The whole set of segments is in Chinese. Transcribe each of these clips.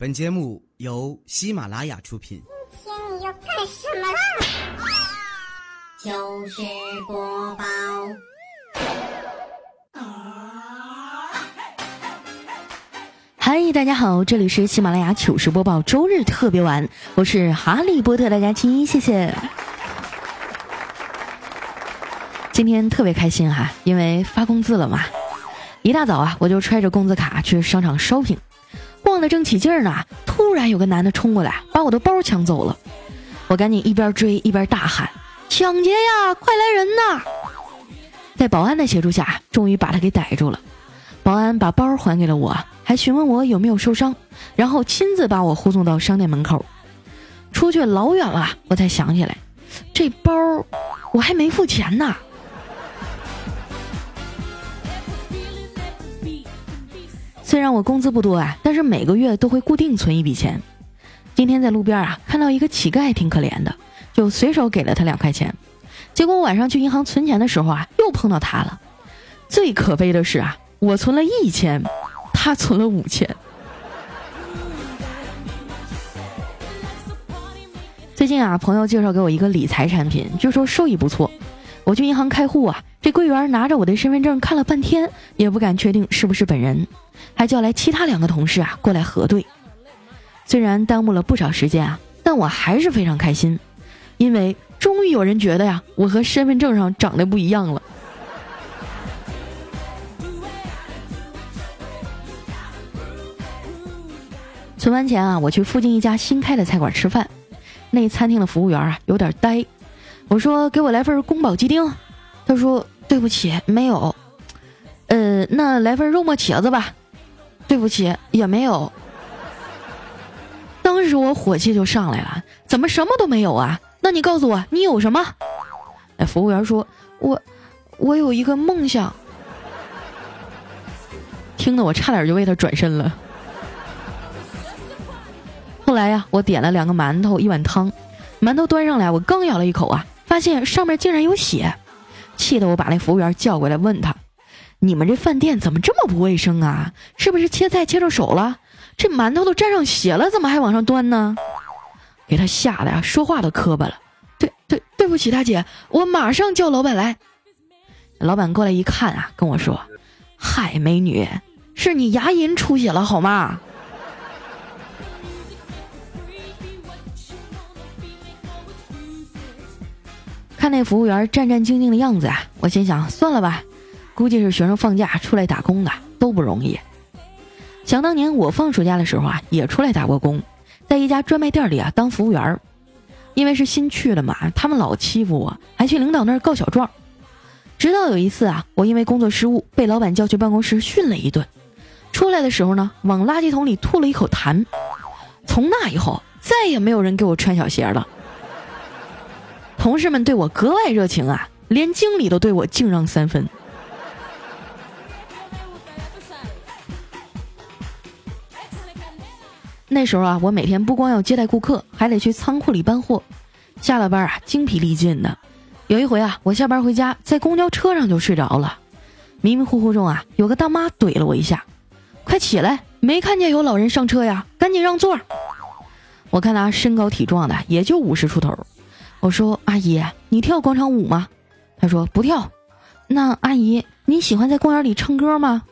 本节目由喜马拉雅出品。今天你要干什么啦？糗事播报。嗨，大家好，这里是喜马拉雅糗事播报周日特别晚，我是哈利波特大家亲，谢谢。今天特别开心哈，因为发工资了嘛。一大早啊，我就揣着工资卡去商场 shopping。逛的正起劲儿呢，突然有个男的冲过来，把我的包抢走了。我赶紧一边追一边大喊：“抢劫呀！快来人呐！”在保安的协助下，终于把他给逮住了。保安把包还给了我，还询问我有没有受伤，然后亲自把我护送到商店门口。出去老远了，我才想起来，这包我还没付钱呢。虽然我工资不多啊，但是每个月都会固定存一笔钱。今天在路边啊看到一个乞丐挺可怜的，就随手给了他两块钱。结果我晚上去银行存钱的时候啊，又碰到他了。最可悲的是啊，我存了一千，他存了五千。最近啊，朋友介绍给我一个理财产品，据说收益不错。我去银行开户啊，这柜员拿着我的身份证看了半天，也不敢确定是不是本人。还叫来其他两个同事啊过来核对，虽然耽误了不少时间啊，但我还是非常开心，因为终于有人觉得呀，我和身份证上长得不一样了。存完钱啊，我去附近一家新开的菜馆吃饭，那餐厅的服务员啊有点呆，我说给我来份宫保鸡丁，他说对不起没有，呃，那来份肉末茄子吧。对不起，也没有。当时我火气就上来了，怎么什么都没有啊？那你告诉我，你有什么？服务员说：“我，我有一个梦想。”听得我差点就为他转身了。后来呀，我点了两个馒头，一碗汤。馒头端上来，我刚咬了一口啊，发现上面竟然有血，气得我把那服务员叫过来问他。你们这饭店怎么这么不卫生啊？是不是切菜切着手了？这馒头都沾上血了，怎么还往上端呢？给他吓得呀，说话都磕巴了。对对，对不起，大姐，我马上叫老板来。老板过来一看啊，跟我说：“嗨，美女，是你牙龈出血了，好吗？”看那服务员战战兢兢的样子啊，我心想：算了吧。估计是学生放假出来打工的都不容易。想当年我放暑假的时候啊，也出来打过工，在一家专卖店里啊当服务员。因为是新去的嘛，他们老欺负我，还去领导那儿告小状。直到有一次啊，我因为工作失误被老板叫去办公室训了一顿，出来的时候呢，往垃圾桶里吐了一口痰。从那以后，再也没有人给我穿小鞋了。同事们对我格外热情啊，连经理都对我敬让三分。那时候啊，我每天不光要接待顾客，还得去仓库里搬货。下了班啊，精疲力尽的。有一回啊，我下班回家，在公交车上就睡着了。迷迷糊糊中啊，有个大妈怼了我一下：“快起来，没看见有老人上车呀？赶紧让座！”我看他身高体壮的，也就五十出头。我说：“阿姨，你跳广场舞吗？”他说：“不跳。”那阿姨，你喜欢在公园里唱歌吗？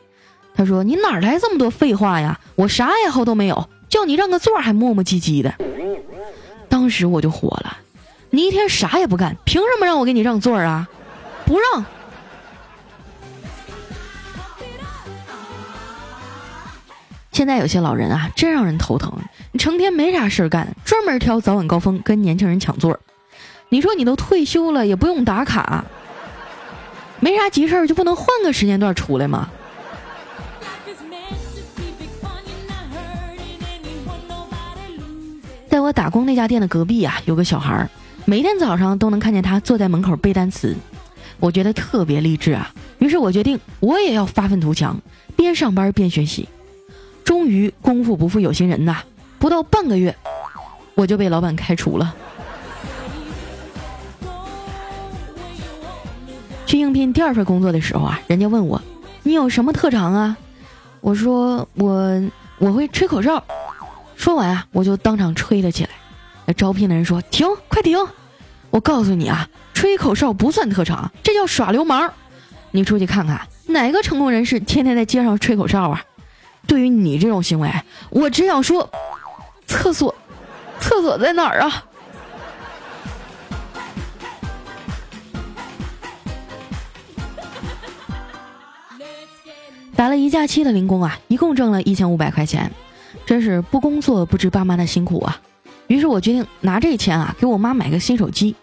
他说：“你哪来这么多废话呀？我啥爱好都没有。”叫你让个座还磨磨唧唧的，当时我就火了。你一天啥也不干，凭什么让我给你让座啊？不让！现在有些老人啊，真让人头疼。成天没啥事干，专门挑早晚高峰跟年轻人抢座。你说你都退休了，也不用打卡，没啥急事儿就不能换个时间段出来吗？在我打工那家店的隔壁啊，有个小孩儿，每天早上都能看见他坐在门口背单词，我觉得特别励志啊。于是我决定，我也要发愤图强，边上班边学习。终于，功夫不负有心人呐，不到半个月，我就被老板开除了。去应聘第二份工作的时候啊，人家问我，你有什么特长啊？我说我我会吹口哨。说完啊，我就当场吹了起来。那招聘的人说：“停，快停！我告诉你啊，吹口哨不算特长，这叫耍流氓。你出去看看，哪个成功人士天天在街上吹口哨啊？对于你这种行为，我只想说，厕所，厕所在哪儿啊？”打了一假期的零工啊，一共挣了一千五百块钱，真是不工作不知爸妈的辛苦啊。于是我决定拿这钱啊，给我妈买个新手机。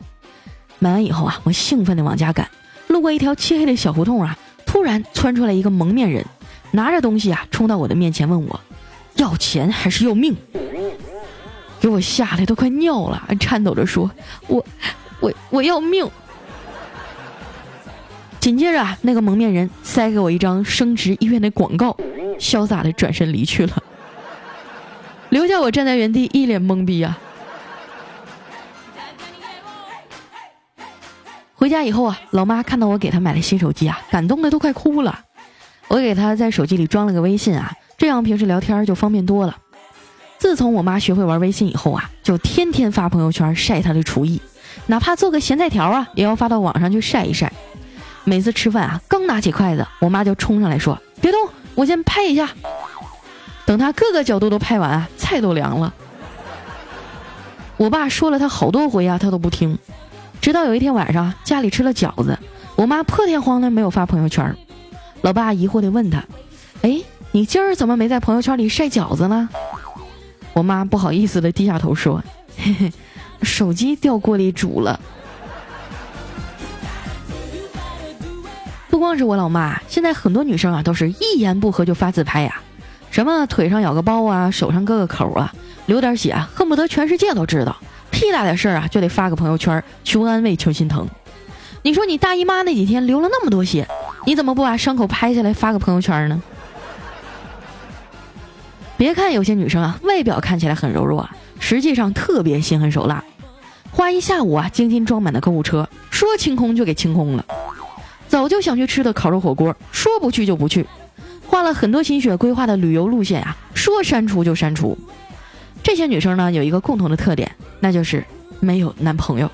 买完以后啊，我兴奋地往家赶，路过一条漆黑的小胡同啊，突然窜出来一个蒙面人，拿着东西啊，冲到我的面前问我，要钱还是要命？给我吓得都快尿了，颤抖着说，我，我我要命。紧接着，那个蒙面人塞给我一张升职医院的广告，潇洒的转身离去了，留下我站在原地一脸懵逼啊。回家以后啊，老妈看到我给她买了新手机啊，感动的都快哭了。我给她在手机里装了个微信啊，这样平时聊天就方便多了。自从我妈学会玩微信以后啊，就天天发朋友圈晒她的厨艺，哪怕做个咸菜条啊，也要发到网上去晒一晒。每次吃饭啊，刚拿起筷子，我妈就冲上来说：“别动，我先拍一下。”等她各个角度都拍完啊，菜都凉了。我爸说了他好多回啊，他都不听。直到有一天晚上，家里吃了饺子，我妈破天荒的没有发朋友圈。老爸疑惑的问他：“哎，你今儿怎么没在朋友圈里晒饺子呢？”我妈不好意思的低下头说：“嘿嘿，手机掉锅里煮了。”不光是我老妈，现在很多女生啊都是一言不合就发自拍呀，什么腿上咬个包啊，手上割个口啊，流点血啊，恨不得全世界都知道，屁大点事儿啊就得发个朋友圈求安慰求心疼。你说你大姨妈那几天流了那么多血，你怎么不把伤口拍下来发个朋友圈呢？别看有些女生啊外表看起来很柔弱啊，实际上特别心狠手辣，花一下午啊精心装满的购物车，说清空就给清空了。早就想去吃的烤肉火锅，说不去就不去；花了很多心血规划的旅游路线呀，说删除就删除。这些女生呢，有一个共同的特点，那就是没有男朋友。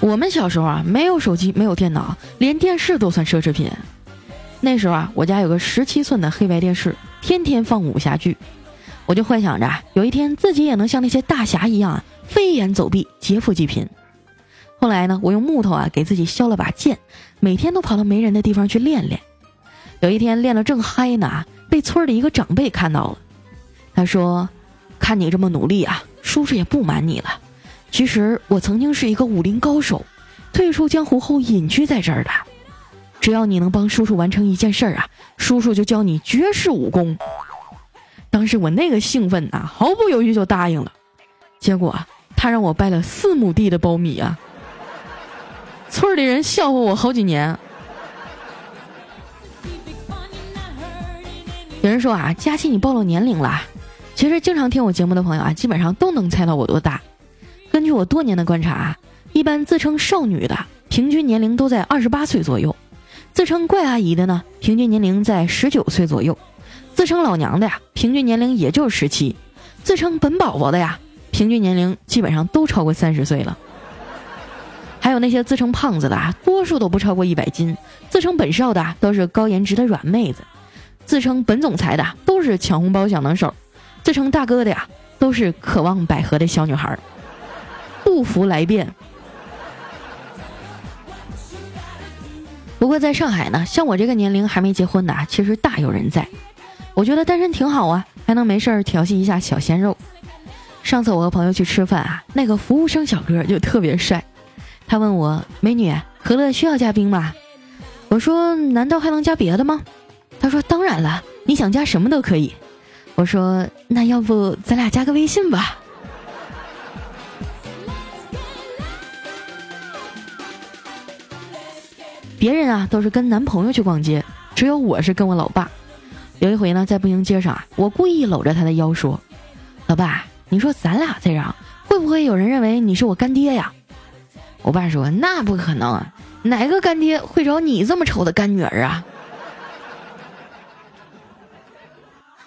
我们小时候啊，没有手机，没有电脑，连电视都算奢侈品。那时候啊，我家有个十七寸的黑白电视，天天放武侠剧，我就幻想着有一天自己也能像那些大侠一样飞檐走壁，劫富济贫。后来呢，我用木头啊给自己削了把剑，每天都跑到没人的地方去练练。有一天练得正嗨呢，被村里一个长辈看到了。他说：“看你这么努力啊，叔叔也不瞒你了。其实我曾经是一个武林高手，退出江湖后隐居在这儿的。只要你能帮叔叔完成一件事儿啊，叔叔就教你绝世武功。”当时我那个兴奋呐，毫不犹豫就答应了。结果他让我掰了四亩地的苞米啊！村里人笑话我好几年。有人说啊，佳琪你暴露年龄了。其实经常听我节目的朋友啊，基本上都能猜到我多大。根据我多年的观察啊，一般自称少女的平均年龄都在二十八岁左右；自称怪阿姨的呢，平均年龄在十九岁左右；自称老娘的呀，平均年龄也就十七；自称本宝宝的呀，平均年龄基本上都超过三十岁了。还有那些自称胖子的啊，多数都不超过一百斤；自称本少的都是高颜值的软妹子；自称本总裁的都是抢红包小能手；自称大哥的呀，都是渴望百合的小女孩。不服来辩。不过在上海呢，像我这个年龄还没结婚的，其实大有人在。我觉得单身挺好啊，还能没事儿调戏一下小鲜肉。上次我和朋友去吃饭啊，那个服务生小哥就特别帅。他问我：“美女，可乐需要加冰吗？”我说：“难道还能加别的吗？”他说：“当然了，你想加什么都可以。”我说：“那要不咱俩加个微信吧？”别人啊都是跟男朋友去逛街，只有我是跟我老爸。有一回呢，在步行街上啊，我故意搂着他的腰说：“老爸，你说咱俩这样，会不会有人认为你是我干爹呀？”我爸说：“那不可能，啊哪个干爹会找你这么丑的干女儿啊？”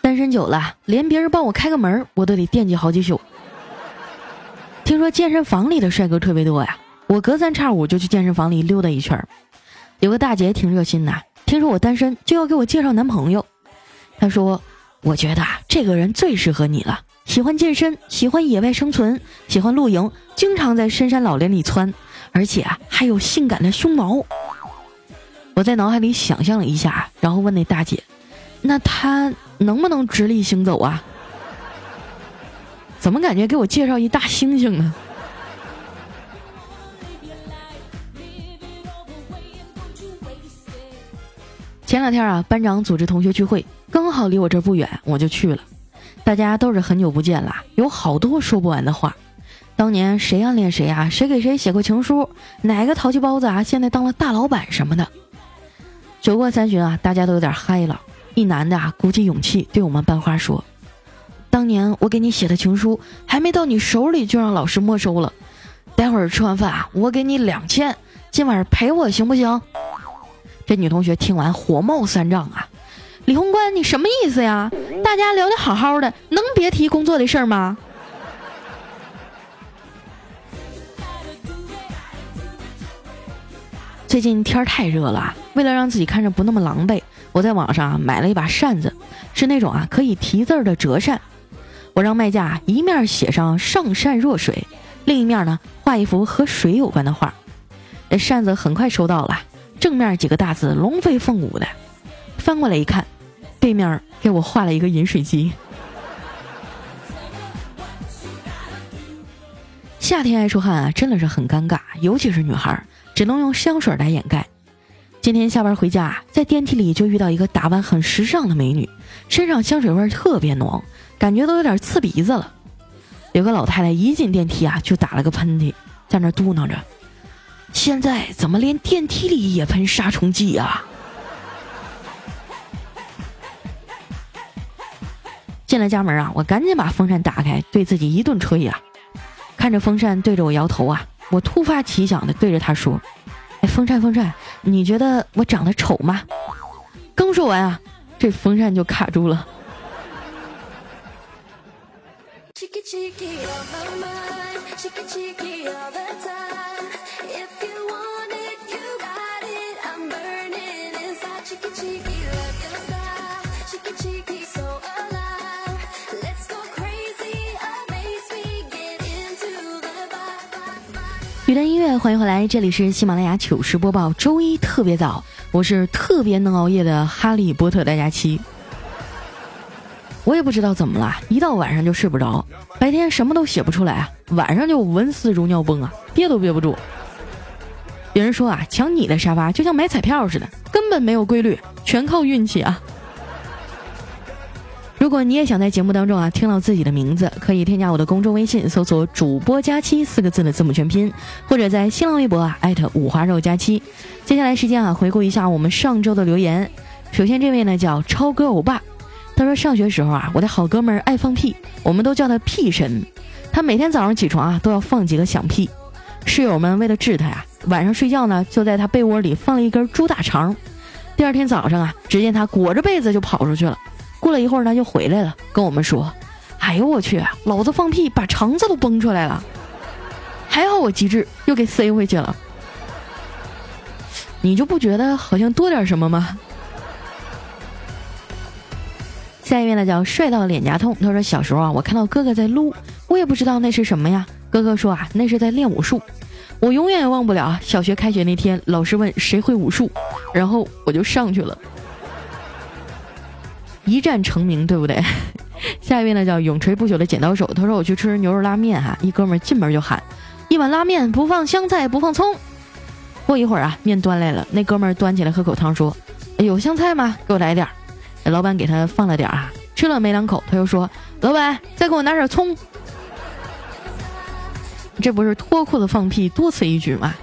单身久了，连别人帮我开个门，我都得惦记好几宿。听说健身房里的帅哥特别多呀，我隔三差五就去健身房里溜达一圈。有个大姐挺热心的，听说我单身，就要给我介绍男朋友。她说：“我觉得，这个人最适合你了，喜欢健身，喜欢野外生存，喜欢露营，经常在深山老林里窜，而且啊，还有性感的胸毛。”我在脑海里想象了一下，然后问那大姐：“那他能不能直立行走啊？”怎么感觉给我介绍一大猩猩呢？前两天啊，班长组织同学聚会，刚好离我这不远，我就去了。大家都是很久不见了，有好多说不完的话。当年谁暗恋谁啊？谁给谁写过情书？哪个淘气包子啊？现在当了大老板什么的。酒过三巡啊，大家都有点嗨了。一男的啊，鼓起勇气对我们班花说：“当年我给你写的情书，还没到你手里就让老师没收了。待会儿吃完饭啊，我给你两千，今晚陪我行不行？”这女同学听完火冒三丈啊！李宏观，你什么意思呀？大家聊得好好的，能别提工作的事儿吗？最近天儿太热了，为了让自己看着不那么狼狈，我在网上买了一把扇子，是那种啊可以提字的折扇。我让卖家一面写上“上善若水”，另一面呢画一幅和水有关的画。这扇子很快收到了。正面几个大字龙飞凤舞的，翻过来一看，背面给我画了一个饮水机。夏天爱出汗啊，真的是很尴尬，尤其是女孩儿，只能用香水来掩盖。今天下班回家，在电梯里就遇到一个打扮很时尚的美女，身上香水味特别浓，感觉都有点刺鼻子了。有个老太太一进电梯啊，就打了个喷嚏，在那嘟囔着。现在怎么连电梯里也喷杀虫剂啊？进了家门啊，我赶紧把风扇打开，对自己一顿吹呀。看着风扇对着我摇头啊，我突发奇想的对着他说：“哎，风扇风扇，你觉得我长得丑吗？”刚说完啊，这风扇就卡住了。雨的音乐，欢迎回来，这里是喜马拉雅糗事播报，周一特别早，我是特别能熬夜的哈利波特大家期。我也不知道怎么了，一到晚上就睡不着，白天什么都写不出来啊，晚上就文思如尿崩啊，憋都憋不住。有人说啊，抢你的沙发就像买彩票似的，根本没有规律，全靠运气啊。如果你也想在节目当中啊听到自己的名字，可以添加我的公众微信，搜索“主播佳期”四个字的字母全拼，或者在新浪微博啊艾特五花肉佳期。接下来时间啊，回顾一下我们上周的留言。首先这位呢叫超哥欧巴，他说上学时候啊，我的好哥们儿爱放屁，我们都叫他屁神。他每天早上起床啊都要放几个响屁，室友们为了治他呀，晚上睡觉呢就在他被窝里放了一根猪大肠。第二天早上啊，只见他裹着被子就跑出去了。过了一会儿，他就回来了，跟我们说：“哎呦我去，老子放屁把肠子都崩出来了，还好我机智，又给塞回去了。”你就不觉得好像多点什么吗？下一位呢叫帅到脸颊痛，他说小时候啊，我看到哥哥在撸，我也不知道那是什么呀。哥哥说啊，那是在练武术。我永远也忘不了，小学开学那天，老师问谁会武术，然后我就上去了。一战成名，对不对？下一位呢叫永垂不朽的剪刀手，他说我去吃牛肉拉面哈，一哥们进门就喊一碗拉面不放香菜不放葱。过一会儿啊，面端来了，那哥们端起来喝口汤说：“有香菜吗？给我来点儿。”老板给他放了点儿啊，吃了没两口，他又说：“老板再给我拿点葱。”这不是脱裤子放屁，多此一举吗？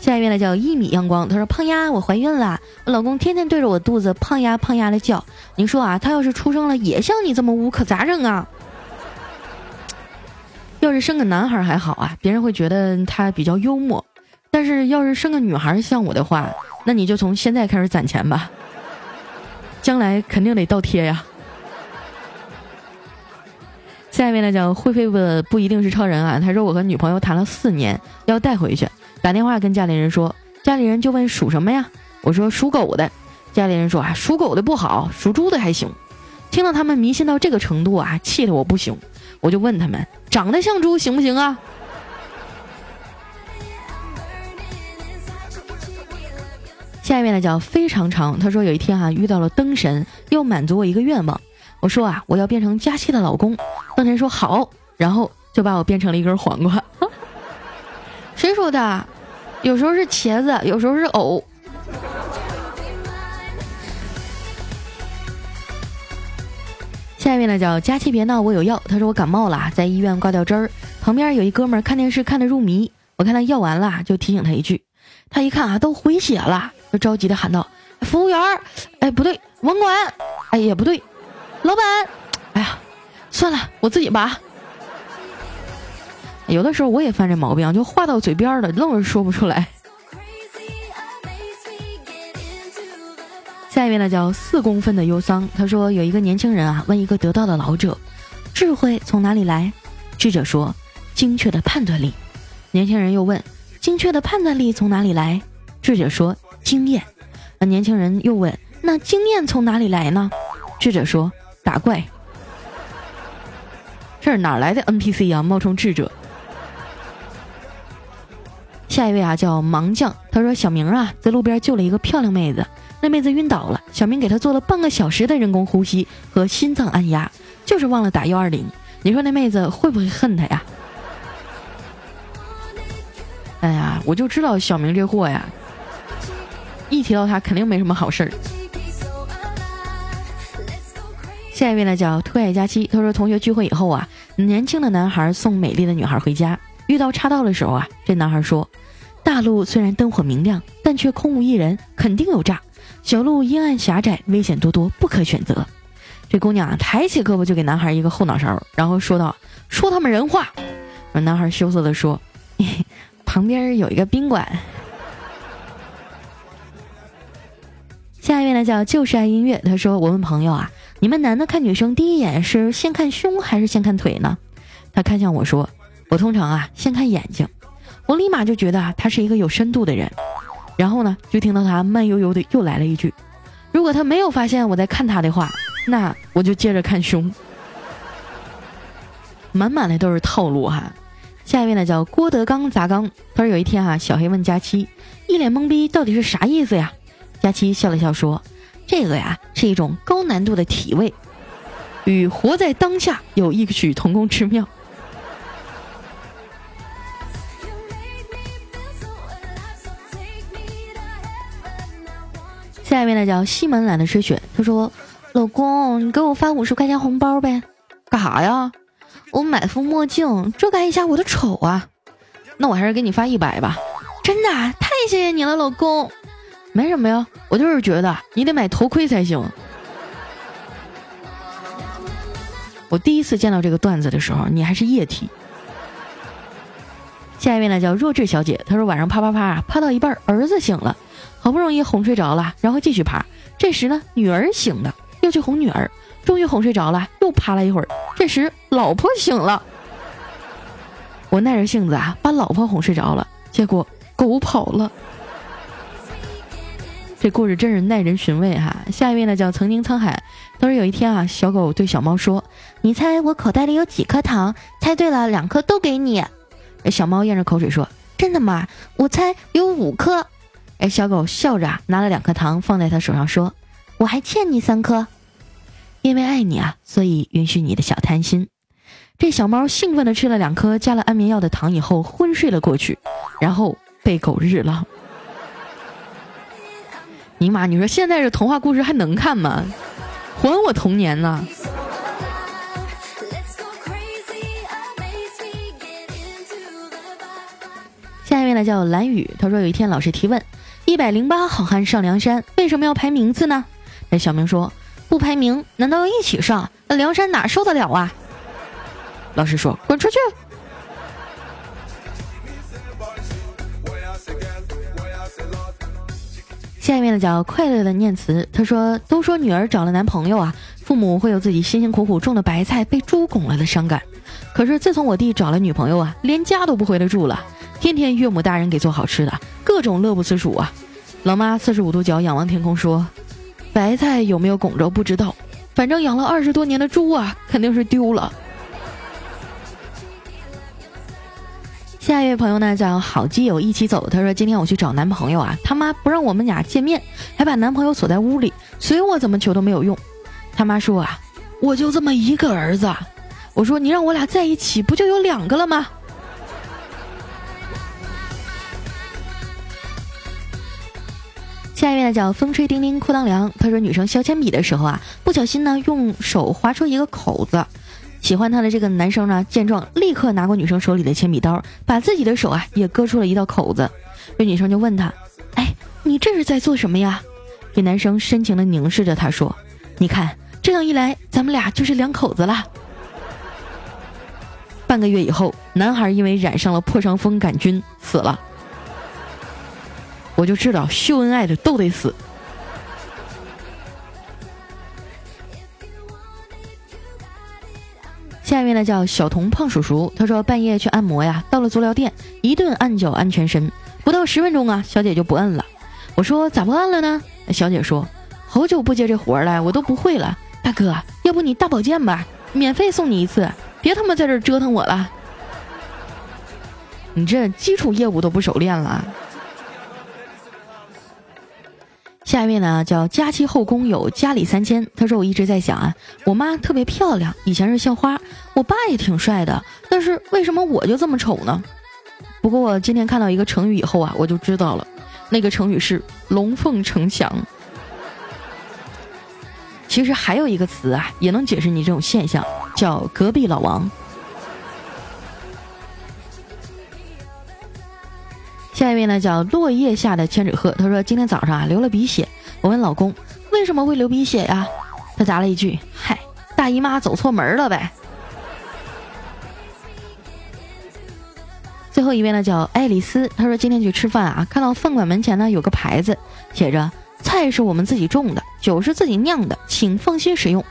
下一位呢叫一米阳光，他说：“胖丫，我怀孕了，我老公天天对着我肚子胖丫胖丫的叫。你说啊，他要是出生了也像你这么污，可咋整啊？要是生个男孩还好啊，别人会觉得他比较幽默；但是要是生个女孩像我的话，那你就从现在开始攒钱吧。”将来肯定得倒贴呀。下一位呢叫会飞的不一定是超人啊，他说我和女朋友谈了四年，要带回去，打电话跟家里人说，家里人就问属什么呀？我说属狗的，家里人说啊属狗的不好，属猪的还行。听到他们迷信到这个程度啊，气得我不行，我就问他们长得像猪行不行啊？下一位呢叫非常长，他说有一天啊遇到了灯神，又满足我一个愿望。我说啊我要变成佳期的老公，灯神说好，然后就把我变成了一根黄瓜。谁说的？有时候是茄子，有时候是藕。下一位呢叫佳琪别闹我有药，他说我感冒了，在医院挂吊针儿，旁边有一哥们儿看电视看得入迷，我看他药完了就提醒他一句，他一看啊都回血了。就着急的喊道：“服务员，哎，不对，网管，哎，也不对，老板，哎呀，算了，我自己拔。”有的时候我也犯这毛病，就话到嘴边了，愣是说不出来。下一位呢，叫四公分的忧桑，他说有一个年轻人啊，问一个得道的老者：“智慧从哪里来？”智者说：“精确的判断力。”年轻人又问：“精确的判断力从哪里来？”智者说。经验，那年轻人又问：“那经验从哪里来呢？”智者说：“打怪。”这是哪来的 NPC 啊？冒充智者。下一位啊，叫盲将。他说：“小明啊，在路边救了一个漂亮妹子，那妹子晕倒了，小明给她做了半个小时的人工呼吸和心脏按压，就是忘了打幺二零。你说那妹子会不会恨他呀？” 哎呀，我就知道小明这货呀。一提到他，肯定没什么好事儿。下一位呢，叫特爱佳期。他说，同学聚会以后啊，年轻的男孩送美丽的女孩回家，遇到岔道的时候啊，这男孩说：“大路虽然灯火明亮，但却空无一人，肯定有诈。小路阴暗狭窄，危险多多，不可选择。”这姑娘，抬起胳膊就给男孩一个后脑勺，然后说道：“说他们人话。”男孩羞涩的说：“ 旁边有一个宾馆。”下一位呢叫就是爱音乐，他说我问朋友啊，你们男的看女生第一眼是先看胸还是先看腿呢？他看向我说，我通常啊先看眼睛，我立马就觉得啊他是一个有深度的人。然后呢，就听到他慢悠悠的又来了一句，如果他没有发现我在看他的话，那我就接着看胸。满满的都是套路哈。下一位呢叫郭德纲砸缸，他说有一天啊，小黑问佳期，一脸懵逼，到底是啥意思呀？佳期笑了笑说：“这个呀，是一种高难度的体位，与活在当下有异曲同工之妙。”下一位呢，叫西门懒得吹雪。他说：“老公，你给我发五十块钱红包呗？干啥呀？我买副墨镜，遮盖一下我的丑啊。那我还是给你发一百吧。真的，太谢谢你了，老公。”没什么呀，我就是觉得你得买头盔才行。我第一次见到这个段子的时候，你还是液体。下一位呢叫弱智小姐，她说晚上啪啪啪啪到一半，儿子醒了，好不容易哄睡着了，然后继续爬。这时呢，女儿醒了，又去哄女儿，终于哄睡着了，又趴了一会儿。这时老婆醒了，我耐着性子啊，把老婆哄睡着了，结果狗跑了。这故事真是耐人寻味哈！下一位呢叫曾经沧海，他说有一天啊，小狗对小猫说：“你猜我口袋里有几颗糖？猜对了，两颗都给你。”小猫咽着口水说：“真的吗？我猜有五颗。”哎，小狗笑着拿了两颗糖放在他手上说：“我还欠你三颗，因为爱你啊，所以允许你的小贪心。”这小猫兴奋地吃了两颗加了安眠药的糖以后昏睡了过去，然后被狗日了。尼玛，你说现在这童话故事还能看吗？还我童年呢！下一位呢叫蓝雨，他说有一天老师提问：一百零八好汉上梁山，为什么要排名次呢？那小明说：不排名，难道要一起上？那梁山哪受得了啊？老师说：滚出去！下面呢叫快乐的念词，他说：“都说女儿找了男朋友啊，父母会有自己辛辛苦苦种的白菜被猪拱了的伤感。可是自从我弟找了女朋友啊，连家都不回来住了，天天岳母大人给做好吃的，各种乐不思蜀啊。”老妈四十五度角仰望天空说：“白菜有没有拱着不知道，反正养了二十多年的猪啊，肯定是丢了。”下一位朋友呢叫好基友一起走，他说今天我去找男朋友啊，他妈不让我们俩见面，还把男朋友锁在屋里，随我怎么求都没有用。他妈说啊，我就这么一个儿子，我说你让我俩在一起，不就有两个了吗？下一位呢叫风吹叮叮裤裆凉，他说女生削铅笔的时候啊，不小心呢用手划出一个口子。喜欢他的这个男生呢，见状立刻拿过女生手里的铅笔刀，把自己的手啊也割出了一道口子。这女生就问他：“哎，你这是在做什么呀？”这男生深情的凝视着她说：“你看，这样一来，咱们俩就是两口子了。”半个月以后，男孩因为染上了破伤风杆菌死了。我就知道秀恩爱的都得死。下面呢叫小童胖叔叔，他说半夜去按摩呀，到了足疗店，一顿按脚按全身，不到十分钟啊，小姐就不摁了。我说咋不按了呢？小姐说好久不接这活了，我都不会了。大哥，要不你大保健吧，免费送你一次，别他妈在这折腾我了。你这基础业务都不熟练了。下一位呢叫佳期后宫有家里三千，他说我一直在想啊，我妈特别漂亮，以前是校花，我爸也挺帅的，但是为什么我就这么丑呢？不过我今天看到一个成语以后啊，我就知道了，那个成语是龙凤呈祥。其实还有一个词啊，也能解释你这种现象，叫隔壁老王。呢叫落叶下的千纸鹤，他说今天早上啊流了鼻血，我问老公为什么会流鼻血呀？他答了一句：“嗨，大姨妈走错门了呗。”最后一位呢叫爱丽丝，她说今天去吃饭啊，看到饭馆门前呢有个牌子，写着菜是我们自己种的，酒是自己酿的，请放心食用。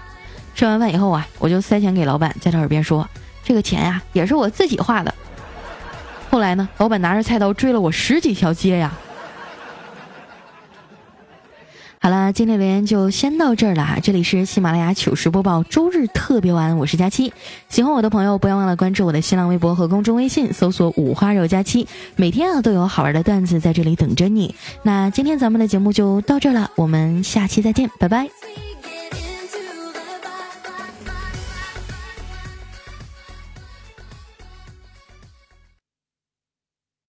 吃完饭以后啊，我就塞钱给老板，在他耳边说：“这个钱呀也是我自己花的。”后来呢？老板拿着菜刀追了我十几条街呀！好了，今天留言就先到这儿了哈。这里是喜马拉雅糗事播报周日特别晚，我是佳期。喜欢我的朋友，不要忘了关注我的新浪微博和公众微信，搜索“五花肉佳期”，每天啊都有好玩的段子在这里等着你。那今天咱们的节目就到这儿了，我们下期再见，拜拜。